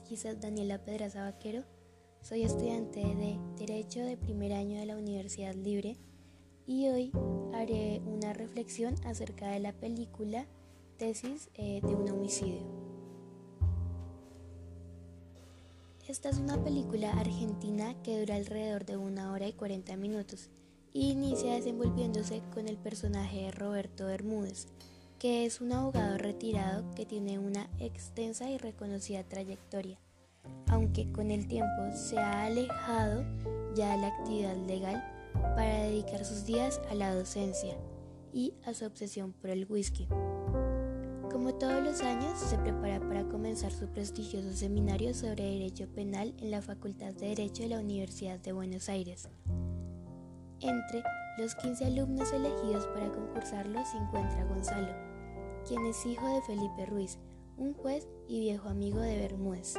Giselle Daniela Pedraza Vaquero. Soy estudiante de Derecho de primer año de la Universidad Libre y hoy haré una reflexión acerca de la película Tesis eh, de un homicidio. Esta es una película argentina que dura alrededor de una hora y 40 minutos y inicia desenvolviéndose con el personaje de Roberto Bermúdez, que es un abogado retirado que tiene una extensa y reconocida trayectoria, aunque con el tiempo se ha alejado ya de la actividad legal para dedicar sus días a la docencia y a su obsesión por el whisky. Como todos los años, se prepara para comenzar su prestigioso seminario sobre Derecho Penal en la Facultad de Derecho de la Universidad de Buenos Aires. Entre los 15 alumnos elegidos para concursarlo se encuentra Gonzalo, quien es hijo de Felipe Ruiz, un juez y viejo amigo de Bermúdez.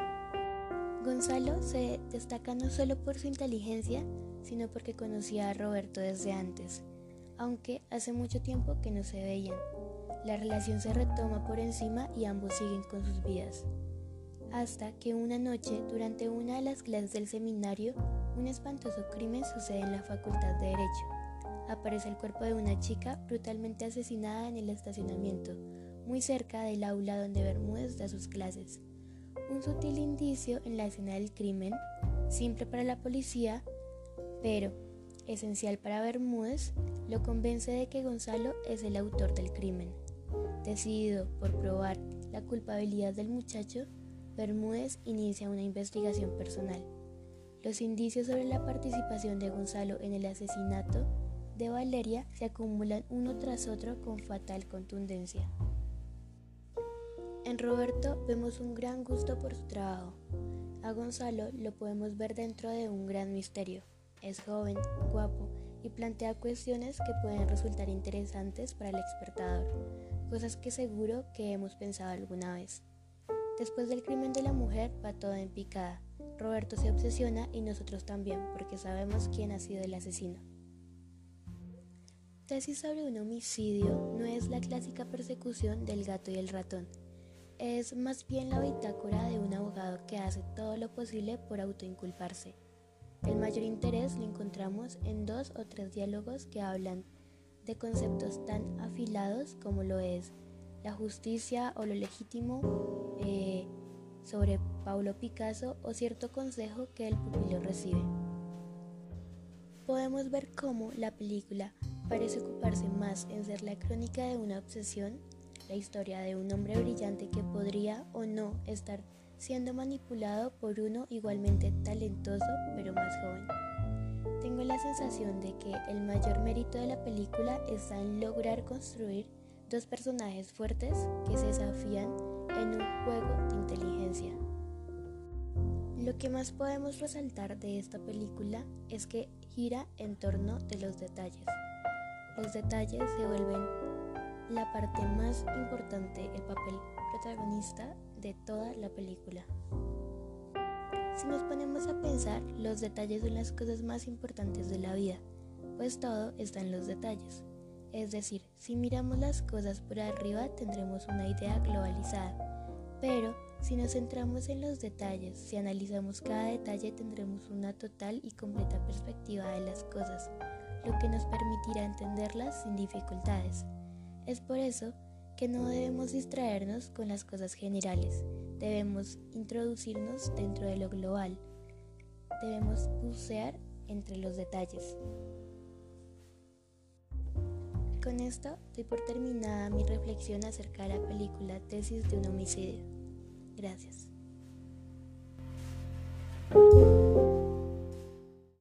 Gonzalo se destaca no solo por su inteligencia, sino porque conocía a Roberto desde antes, aunque hace mucho tiempo que no se veían. La relación se retoma por encima y ambos siguen con sus vidas. Hasta que una noche, durante una de las clases del seminario, un espantoso crimen sucede en la Facultad de Derecho aparece el cuerpo de una chica brutalmente asesinada en el estacionamiento, muy cerca del aula donde Bermúdez da sus clases. Un sutil indicio en la escena del crimen, simple para la policía, pero esencial para Bermúdez, lo convence de que Gonzalo es el autor del crimen. Decidido por probar la culpabilidad del muchacho, Bermúdez inicia una investigación personal. Los indicios sobre la participación de Gonzalo en el asesinato de Valeria se acumulan uno tras otro con fatal contundencia. En Roberto vemos un gran gusto por su trabajo. A Gonzalo lo podemos ver dentro de un gran misterio. Es joven, guapo y plantea cuestiones que pueden resultar interesantes para el expertador, cosas que seguro que hemos pensado alguna vez. Después del crimen de la mujer va todo en picada. Roberto se obsesiona y nosotros también porque sabemos quién ha sido el asesino. Tesis sobre un homicidio no es la clásica persecución del gato y el ratón. Es más bien la bitácora de un abogado que hace todo lo posible por autoinculparse. El mayor interés lo encontramos en dos o tres diálogos que hablan de conceptos tan afilados como lo es la justicia o lo legítimo eh, sobre Paulo Picasso o cierto consejo que el pupilo recibe. Podemos ver cómo la película parece ocuparse más en ser la crónica de una obsesión, la historia de un hombre brillante que podría o no estar siendo manipulado por uno igualmente talentoso pero más joven. Tengo la sensación de que el mayor mérito de la película está en lograr construir dos personajes fuertes que se desafían en un juego de inteligencia. Lo que más podemos resaltar de esta película es que gira en torno de los detalles. Los detalles se vuelven la parte más importante, el papel protagonista de toda la película. Si nos ponemos a pensar, los detalles son las cosas más importantes de la vida, pues todo está en los detalles. Es decir, si miramos las cosas por arriba tendremos una idea globalizada, pero si nos centramos en los detalles, si analizamos cada detalle tendremos una total y completa perspectiva de las cosas lo que nos permitirá entenderlas sin dificultades. Es por eso que no debemos distraernos con las cosas generales, debemos introducirnos dentro de lo global, debemos bucear entre los detalles. Con esto doy por terminada mi reflexión acerca de la película Tesis de un homicidio. Gracias.